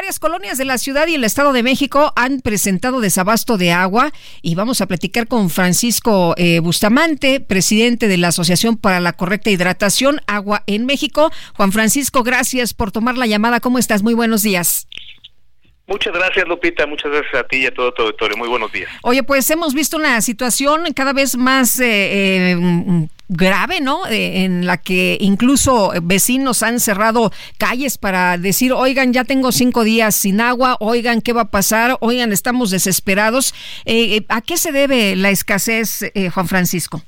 Varias colonias de la ciudad y el Estado de México han presentado desabasto de agua y vamos a platicar con Francisco eh, Bustamante, presidente de la Asociación para la Correcta Hidratación Agua en México. Juan Francisco, gracias por tomar la llamada. ¿Cómo estás? Muy buenos días. Muchas gracias, Lupita. Muchas gracias a ti y a todo tu auditorio. Muy buenos días. Oye, pues hemos visto una situación cada vez más eh, eh, grave, ¿no? Eh, en la que incluso vecinos han cerrado calles para decir, oigan, ya tengo cinco días sin agua, oigan, ¿qué va a pasar? Oigan, estamos desesperados. ¿A qué se debe la escasez, Juan Francisco?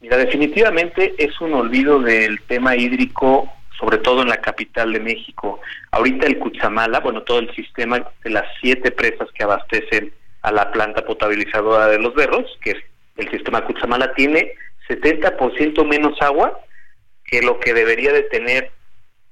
Mira, definitivamente es un olvido del tema hídrico sobre todo en la capital de México. Ahorita el Cutzamala, bueno, todo el sistema de las siete presas que abastecen a la planta potabilizadora de los berros, que es el sistema Cutzamala, tiene 70% menos agua que lo que debería de tener.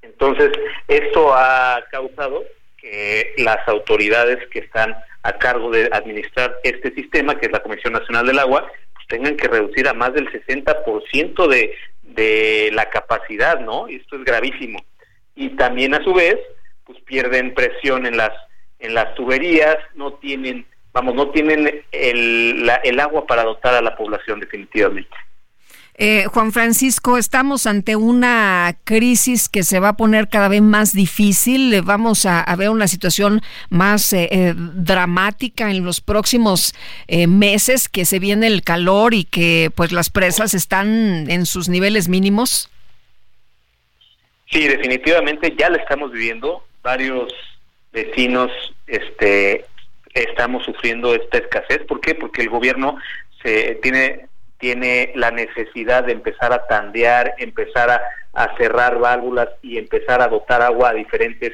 Entonces, esto ha causado que las autoridades que están a cargo de administrar este sistema, que es la Comisión Nacional del Agua, pues tengan que reducir a más del 60% de, de la capacidad, ¿no? Y esto es gravísimo. Y también a su vez, pues pierden presión en las en las tuberías, no tienen, vamos, no tienen el, el agua para dotar a la población definitivamente. Eh, Juan Francisco, estamos ante una crisis que se va a poner cada vez más difícil. Vamos a, ver una situación más eh, eh, dramática en los próximos meses, que se viene el calor y que pues las presas están en sus niveles mínimos. Sí, definitivamente ya la estamos viviendo. Varios vecinos, este, estamos sufriendo esta escasez. ¿Por qué? Porque el gobierno se tiene tiene la necesidad de empezar a tandear, empezar a, cerrar válvulas y empezar a dotar agua a diferentes,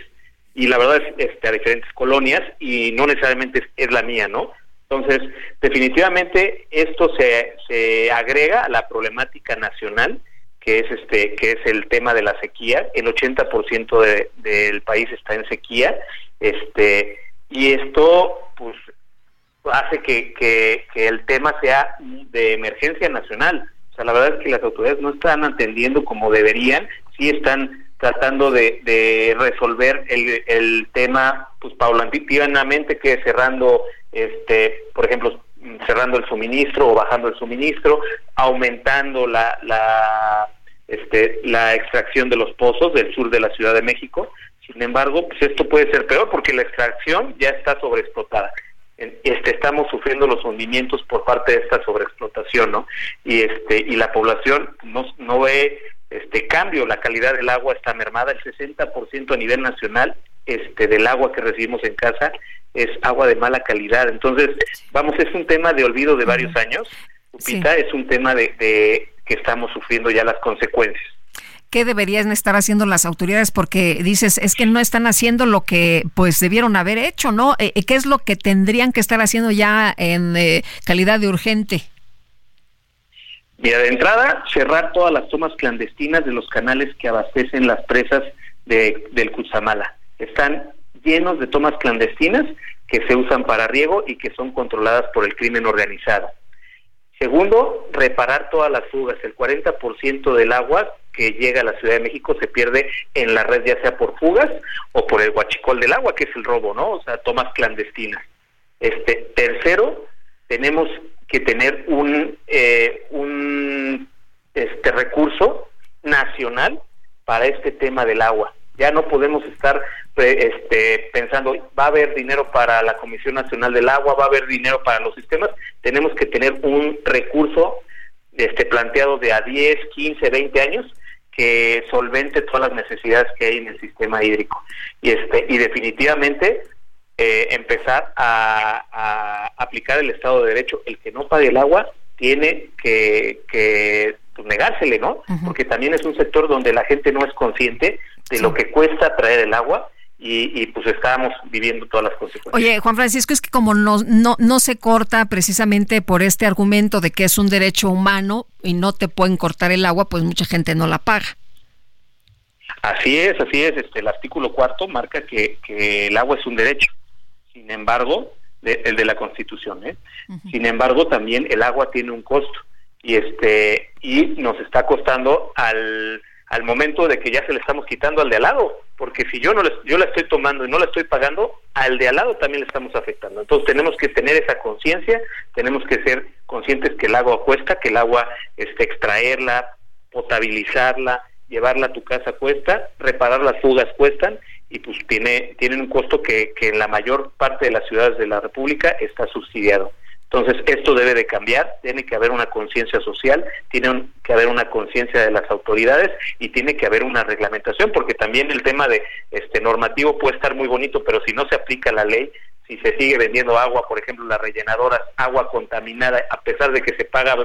y la verdad es este, a diferentes colonias, y no necesariamente es, la mía, ¿no? Entonces, definitivamente esto se, se agrega a la problemática nacional, que es este que es el tema de la sequía. El 80% de, del país está en sequía, este y esto pues hace que, que, el tema sea de emergencia nacional. O sea, la verdad es que las autoridades no están atendiendo como deberían, sí están tratando de, de resolver el, el tema pues paulatinamente que cerrando este por ejemplo cerrando el suministro o bajando el suministro aumentando la, la este la extracción de los pozos del sur de la Ciudad de México sin embargo pues esto puede ser peor porque la extracción ya está sobreexplotada este estamos sufriendo los hundimientos por parte de esta sobreexplotación, ¿no? Y este y la población no, no ve este cambio, la calidad del agua está mermada, el 60% a nivel nacional este del agua que recibimos en casa es agua de mala calidad. Entonces, vamos, es un tema de olvido de varios años. es un tema de, de que estamos sufriendo ya las consecuencias qué deberían estar haciendo las autoridades porque dices es que no están haciendo lo que pues debieron haber hecho, ¿no? Eh, eh, ¿Qué es lo que tendrían que estar haciendo ya en eh, calidad de urgente? Mira, de entrada, cerrar todas las tomas clandestinas de los canales que abastecen las presas de, del Cutzamala. Están llenos de tomas clandestinas que se usan para riego y que son controladas por el crimen organizado. Segundo, reparar todas las fugas. El 40% del agua que llega a la Ciudad de México se pierde en la red, ya sea por fugas o por el guachicol del agua, que es el robo, ¿no? O sea, tomas clandestinas. Este, tercero, tenemos que tener un, eh, un este recurso nacional para este tema del agua. Ya no podemos estar este, pensando, va a haber dinero para la Comisión Nacional del Agua, va a haber dinero para los sistemas. Tenemos que tener un recurso este, planteado de a 10, 15, 20 años que solvente todas las necesidades que hay en el sistema hídrico. Y, este, y definitivamente eh, empezar a, a, aplicar el Estado de Derecho. El que no pague el agua tiene que, que pues negársele, ¿no? Porque también es un sector donde la gente no es consciente de lo que cuesta traer el agua y, pues estábamos viviendo todas las consecuencias. Oye, Juan Francisco, es que como no, no, no se corta precisamente por este argumento de que es un derecho humano y no te pueden cortar el agua, pues mucha gente no la paga. Así es, así es. Este, el artículo cuarto marca que, que el agua es un derecho. Sin embargo, el de la Constitución, ¿eh? Sin embargo, también el agua tiene un costo y este y nos está costando al al momento de que ya se le estamos quitando al de al lado, porque si yo no le, yo la estoy tomando y no la estoy pagando, al de al lado también le estamos afectando. Entonces tenemos que tener esa conciencia, tenemos que ser conscientes que el agua cuesta, que el agua este extraerla, potabilizarla, llevarla a tu casa cuesta, reparar las fugas cuestan y pues tiene tienen un costo que, que en la mayor parte de las ciudades de la República está subsidiado. Entonces, esto debe de cambiar, tiene que haber una conciencia social, tiene que haber una conciencia de las autoridades y tiene que haber una reglamentación, porque también el tema de este normativo puede estar muy bonito, pero si no se aplica la ley, si se sigue vendiendo agua, por ejemplo, las rellenadoras, agua contaminada, a pesar de que se paga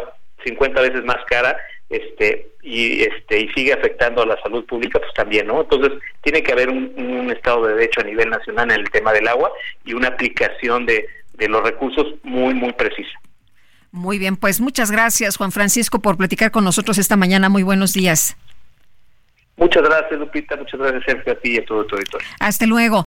50 veces más cara, este y este y sigue afectando a la salud pública pues también no entonces tiene que haber un, un estado de derecho a nivel nacional en el tema del agua y una aplicación de, de los recursos muy, muy precisa. Muy bien, pues muchas gracias, Juan Francisco, por platicar con nosotros esta mañana. Muy buenos días. Muchas gracias, Lupita. Muchas gracias, Sergio, a ti y a todo tu auditorio. Hasta luego.